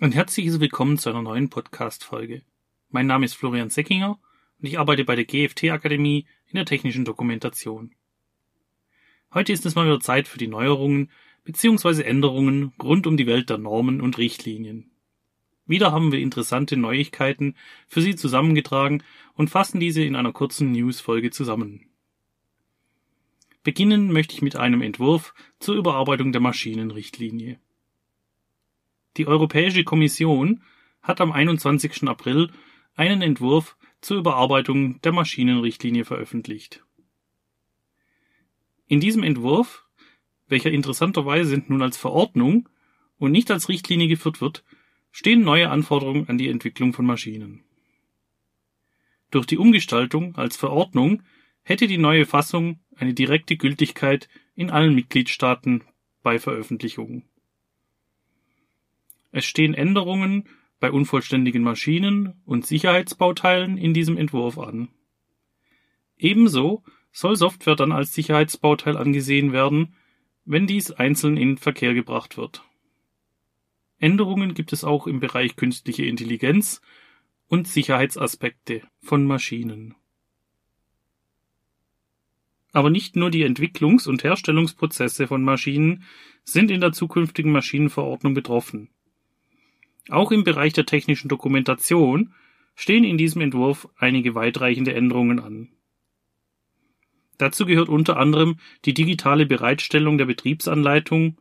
Ein herzliches Willkommen zu einer neuen Podcast-Folge. Mein Name ist Florian Seckinger und ich arbeite bei der GFT-Akademie in der technischen Dokumentation. Heute ist es mal wieder Zeit für die Neuerungen bzw. Änderungen rund um die Welt der Normen und Richtlinien. Wieder haben wir interessante Neuigkeiten für Sie zusammengetragen und fassen diese in einer kurzen News-Folge zusammen. Beginnen möchte ich mit einem Entwurf zur Überarbeitung der Maschinenrichtlinie. Die Europäische Kommission hat am 21. April einen Entwurf zur Überarbeitung der Maschinenrichtlinie veröffentlicht. In diesem Entwurf, welcher interessanterweise nun als Verordnung und nicht als Richtlinie geführt wird, stehen neue Anforderungen an die Entwicklung von Maschinen. Durch die Umgestaltung als Verordnung hätte die neue Fassung eine direkte Gültigkeit in allen Mitgliedstaaten bei Veröffentlichung. Es stehen Änderungen bei unvollständigen Maschinen und Sicherheitsbauteilen in diesem Entwurf an. Ebenso soll Software dann als Sicherheitsbauteil angesehen werden, wenn dies einzeln in Verkehr gebracht wird. Änderungen gibt es auch im Bereich künstliche Intelligenz und Sicherheitsaspekte von Maschinen. Aber nicht nur die Entwicklungs- und Herstellungsprozesse von Maschinen sind in der zukünftigen Maschinenverordnung betroffen. Auch im Bereich der technischen Dokumentation stehen in diesem Entwurf einige weitreichende Änderungen an. Dazu gehört unter anderem die digitale Bereitstellung der Betriebsanleitung,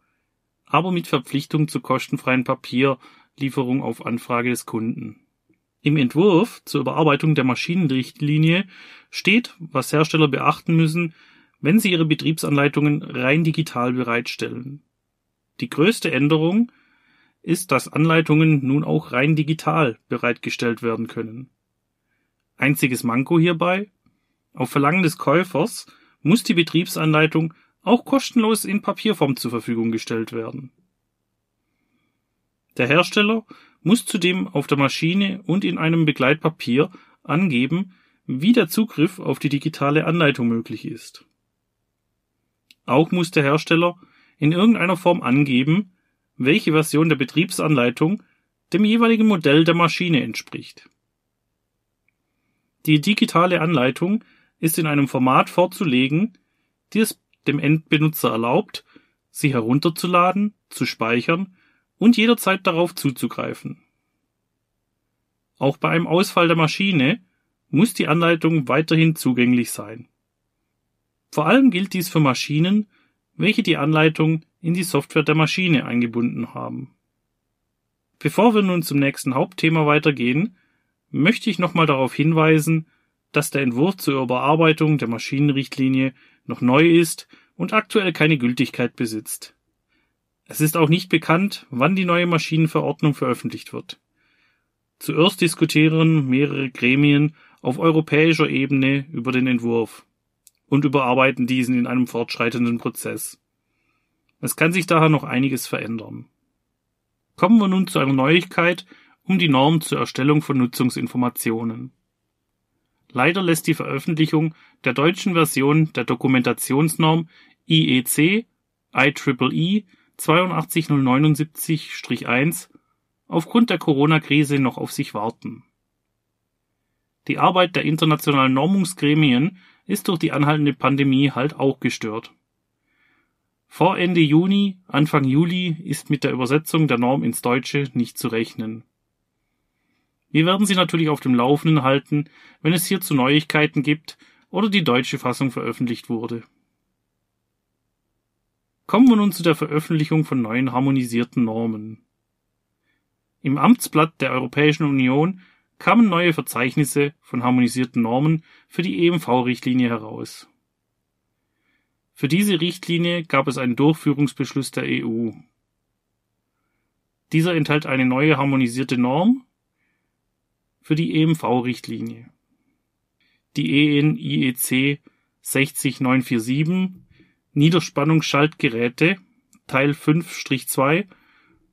aber mit Verpflichtung zur kostenfreien Papierlieferung auf Anfrage des Kunden. Im Entwurf zur Überarbeitung der Maschinenrichtlinie steht, was Hersteller beachten müssen, wenn sie ihre Betriebsanleitungen rein digital bereitstellen. Die größte Änderung ist, dass Anleitungen nun auch rein digital bereitgestellt werden können. Einziges Manko hierbei? Auf Verlangen des Käufers muss die Betriebsanleitung auch kostenlos in Papierform zur Verfügung gestellt werden. Der Hersteller muss zudem auf der Maschine und in einem Begleitpapier angeben, wie der Zugriff auf die digitale Anleitung möglich ist. Auch muss der Hersteller in irgendeiner Form angeben, welche Version der Betriebsanleitung dem jeweiligen Modell der Maschine entspricht. Die digitale Anleitung ist in einem Format vorzulegen, die es dem Endbenutzer erlaubt, sie herunterzuladen, zu speichern und jederzeit darauf zuzugreifen. Auch bei einem Ausfall der Maschine muss die Anleitung weiterhin zugänglich sein. Vor allem gilt dies für Maschinen, welche die Anleitung in die Software der Maschine eingebunden haben. Bevor wir nun zum nächsten Hauptthema weitergehen, möchte ich nochmal darauf hinweisen, dass der Entwurf zur Überarbeitung der Maschinenrichtlinie noch neu ist und aktuell keine Gültigkeit besitzt. Es ist auch nicht bekannt, wann die neue Maschinenverordnung veröffentlicht wird. Zuerst diskutieren mehrere Gremien auf europäischer Ebene über den Entwurf und überarbeiten diesen in einem fortschreitenden Prozess. Es kann sich daher noch einiges verändern. Kommen wir nun zu einer Neuigkeit um die Norm zur Erstellung von Nutzungsinformationen. Leider lässt die Veröffentlichung der deutschen Version der Dokumentationsnorm IEC IEEE 82079-1 aufgrund der Corona-Krise noch auf sich warten. Die Arbeit der internationalen Normungsgremien ist durch die anhaltende Pandemie halt auch gestört. Vor Ende Juni, Anfang Juli ist mit der Übersetzung der Norm ins Deutsche nicht zu rechnen. Wir werden Sie natürlich auf dem Laufenden halten, wenn es hierzu Neuigkeiten gibt oder die deutsche Fassung veröffentlicht wurde. Kommen wir nun zu der Veröffentlichung von neuen harmonisierten Normen. Im Amtsblatt der Europäischen Union kamen neue Verzeichnisse von harmonisierten Normen für die EMV-Richtlinie heraus. Für diese Richtlinie gab es einen Durchführungsbeschluss der EU. Dieser enthält eine neue harmonisierte Norm für die EMV-Richtlinie. Die EN IEC 60947 Niederspannungsschaltgeräte Teil 5-2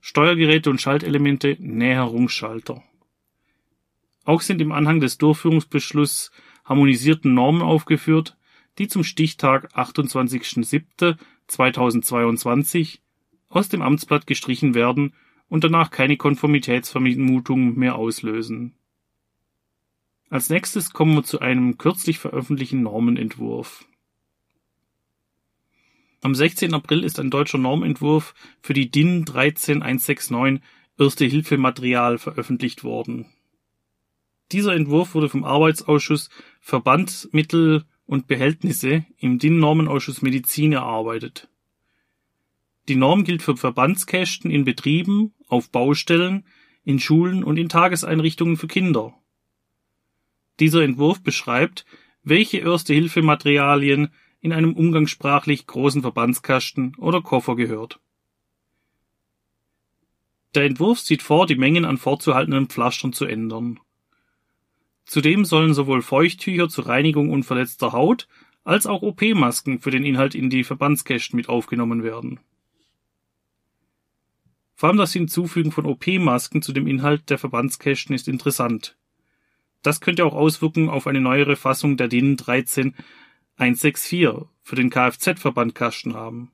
Steuergeräte und Schaltelemente Näherungsschalter. Auch sind im Anhang des Durchführungsbeschlusses harmonisierten Normen aufgeführt, die zum Stichtag 28.07.2022 aus dem Amtsblatt gestrichen werden und danach keine Konformitätsvermutung mehr auslösen. Als nächstes kommen wir zu einem kürzlich veröffentlichten Normenentwurf. Am 16. April ist ein deutscher Normentwurf für die DIN 13169 Erste Hilfe Material veröffentlicht worden. Dieser Entwurf wurde vom Arbeitsausschuss Verbandsmittel und Behältnisse im DIN-Normenausschuss Medizin erarbeitet. Die Norm gilt für Verbandskästen in Betrieben, auf Baustellen, in Schulen und in Tageseinrichtungen für Kinder. Dieser Entwurf beschreibt, welche Erste-Hilfe-Materialien in einem umgangssprachlich großen Verbandskasten oder Koffer gehört. Der Entwurf sieht vor, die Mengen an vorzuhaltenden Pflastern zu ändern. Zudem sollen sowohl Feuchttücher zur Reinigung unverletzter Haut als auch OP-Masken für den Inhalt in die Verbandskästen mit aufgenommen werden. Vor allem das Hinzufügen von OP-Masken zu dem Inhalt der Verbandskästen ist interessant. Das könnte auch Auswirkungen auf eine neuere Fassung der DIN 13164 für den Kfz-Verbandkasten haben.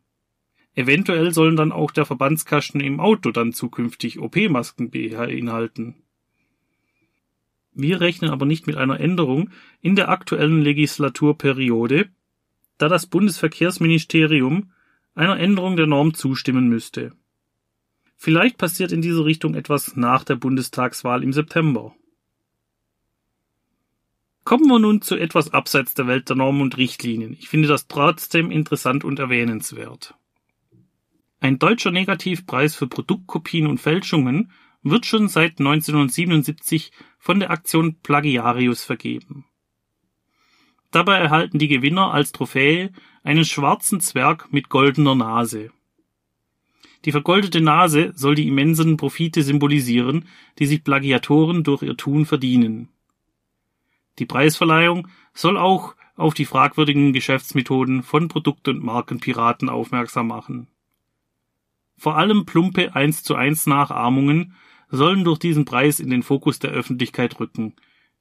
Eventuell sollen dann auch der Verbandskasten im Auto dann zukünftig OP-Masken beinhalten. Wir rechnen aber nicht mit einer Änderung in der aktuellen Legislaturperiode, da das Bundesverkehrsministerium einer Änderung der Norm zustimmen müsste. Vielleicht passiert in dieser Richtung etwas nach der Bundestagswahl im September. Kommen wir nun zu etwas abseits der Welt der Normen und Richtlinien. Ich finde das trotzdem interessant und erwähnenswert. Ein deutscher Negativpreis für Produktkopien und Fälschungen wird schon seit 1977 von der Aktion Plagiarius vergeben. Dabei erhalten die Gewinner als Trophäe einen schwarzen Zwerg mit goldener Nase. Die vergoldete Nase soll die immensen Profite symbolisieren, die sich Plagiatoren durch ihr Tun verdienen. Die Preisverleihung soll auch auf die fragwürdigen Geschäftsmethoden von Produkt- und Markenpiraten aufmerksam machen. Vor allem plumpe 1 zu 1 Nachahmungen sollen durch diesen Preis in den Fokus der Öffentlichkeit rücken,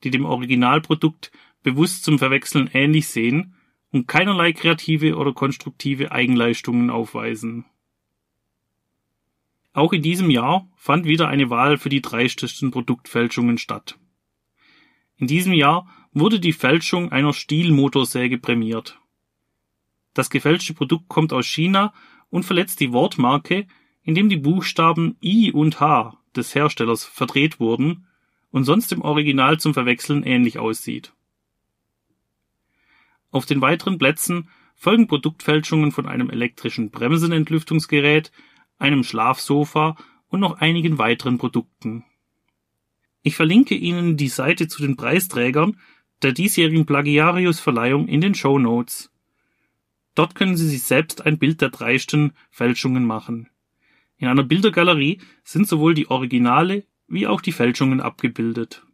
die dem Originalprodukt bewusst zum Verwechseln ähnlich sehen und keinerlei kreative oder konstruktive Eigenleistungen aufweisen. Auch in diesem Jahr fand wieder eine Wahl für die drei dreistesten Produktfälschungen statt. In diesem Jahr wurde die Fälschung einer Stielmotorsäge prämiert. Das gefälschte Produkt kommt aus China und verletzt die Wortmarke, indem die Buchstaben I und H des Herstellers verdreht wurden und sonst im Original zum Verwechseln ähnlich aussieht. Auf den weiteren Plätzen folgen Produktfälschungen von einem elektrischen Bremsenentlüftungsgerät, einem Schlafsofa und noch einigen weiteren Produkten. Ich verlinke Ihnen die Seite zu den Preisträgern der diesjährigen Plagiarius-Verleihung in den Show Notes. Dort können Sie sich selbst ein Bild der dreisten Fälschungen machen. In einer Bildergalerie sind sowohl die Originale wie auch die Fälschungen abgebildet.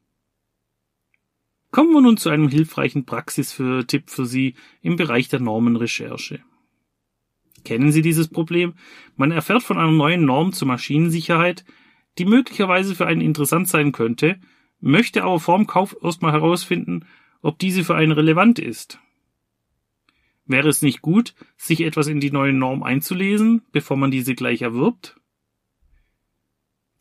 Kommen wir nun zu einem hilfreichen Praxis-Tipp für Sie im Bereich der Normenrecherche. Kennen Sie dieses Problem? Man erfährt von einer neuen Norm zur Maschinensicherheit, die möglicherweise für einen interessant sein könnte, möchte aber vorm Kauf erstmal herausfinden, ob diese für einen relevant ist. Wäre es nicht gut, sich etwas in die neue Norm einzulesen, bevor man diese gleich erwirbt?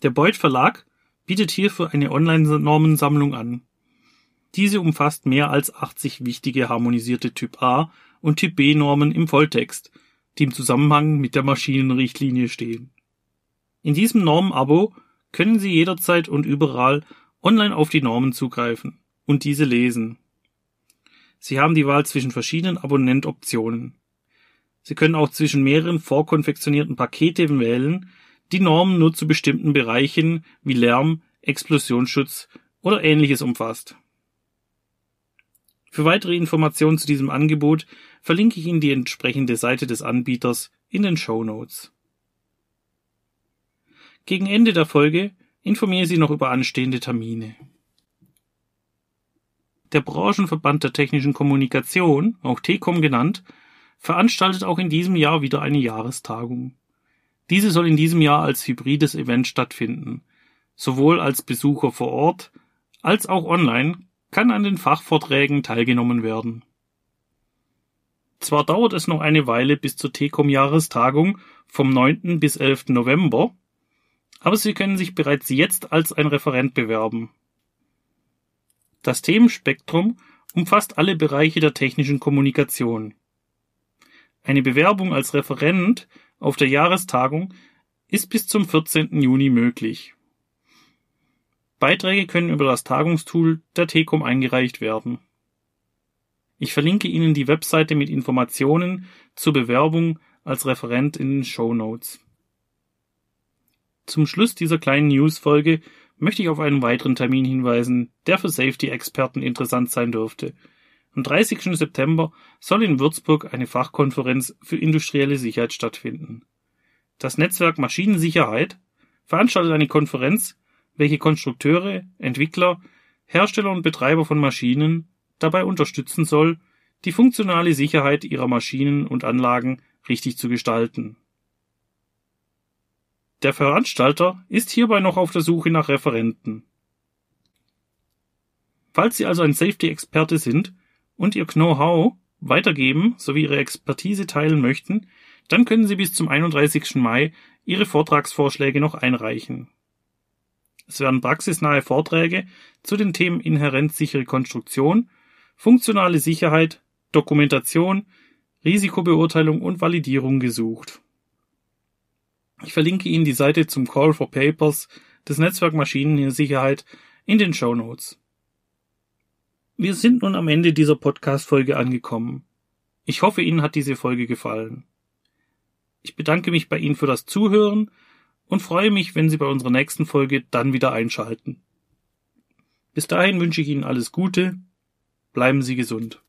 Der Beuth Verlag bietet hierfür eine Online-Normensammlung an. Diese umfasst mehr als 80 wichtige harmonisierte Typ A und Typ B Normen im Volltext, die im Zusammenhang mit der Maschinenrichtlinie stehen. In diesem Normenabo können Sie jederzeit und überall online auf die Normen zugreifen und diese lesen. Sie haben die Wahl zwischen verschiedenen Abonnentoptionen. Sie können auch zwischen mehreren vorkonfektionierten Paketen wählen, die Normen nur zu bestimmten Bereichen wie Lärm, Explosionsschutz oder ähnliches umfasst. Für weitere Informationen zu diesem Angebot verlinke ich Ihnen die entsprechende Seite des Anbieters in den Show Notes. Gegen Ende der Folge informiere Sie noch über anstehende Termine. Der Branchenverband der technischen Kommunikation, auch TECOM genannt, veranstaltet auch in diesem Jahr wieder eine Jahrestagung. Diese soll in diesem Jahr als hybrides Event stattfinden. Sowohl als Besucher vor Ort als auch online kann an den Fachvorträgen teilgenommen werden. Zwar dauert es noch eine Weile bis zur TECOM Jahrestagung vom 9. bis 11. November, aber Sie können sich bereits jetzt als ein Referent bewerben. Das Themenspektrum umfasst alle Bereiche der technischen Kommunikation. Eine Bewerbung als Referent auf der Jahrestagung ist bis zum 14. Juni möglich. Beiträge können über das Tagungstool der TECOM eingereicht werden. Ich verlinke Ihnen die Webseite mit Informationen zur Bewerbung als Referent in den Show Notes. Zum Schluss dieser kleinen News-Folge möchte ich auf einen weiteren Termin hinweisen, der für Safety-Experten interessant sein dürfte. Am 30. September soll in Würzburg eine Fachkonferenz für industrielle Sicherheit stattfinden. Das Netzwerk Maschinensicherheit veranstaltet eine Konferenz, welche Konstrukteure, Entwickler, Hersteller und Betreiber von Maschinen dabei unterstützen soll, die funktionale Sicherheit ihrer Maschinen und Anlagen richtig zu gestalten. Der Veranstalter ist hierbei noch auf der Suche nach Referenten. Falls Sie also ein Safety-Experte sind und Ihr Know-how weitergeben sowie Ihre Expertise teilen möchten, dann können Sie bis zum 31. Mai Ihre Vortragsvorschläge noch einreichen. Es werden praxisnahe Vorträge zu den Themen inhärent sichere Konstruktion, funktionale Sicherheit, Dokumentation, Risikobeurteilung und Validierung gesucht. Ich verlinke Ihnen die Seite zum Call for Papers des Netzwerk Maschinensicherheit in den Show Notes. Wir sind nun am Ende dieser Podcast-Folge angekommen. Ich hoffe, Ihnen hat diese Folge gefallen. Ich bedanke mich bei Ihnen für das Zuhören und freue mich, wenn Sie bei unserer nächsten Folge dann wieder einschalten. Bis dahin wünsche ich Ihnen alles Gute, bleiben Sie gesund.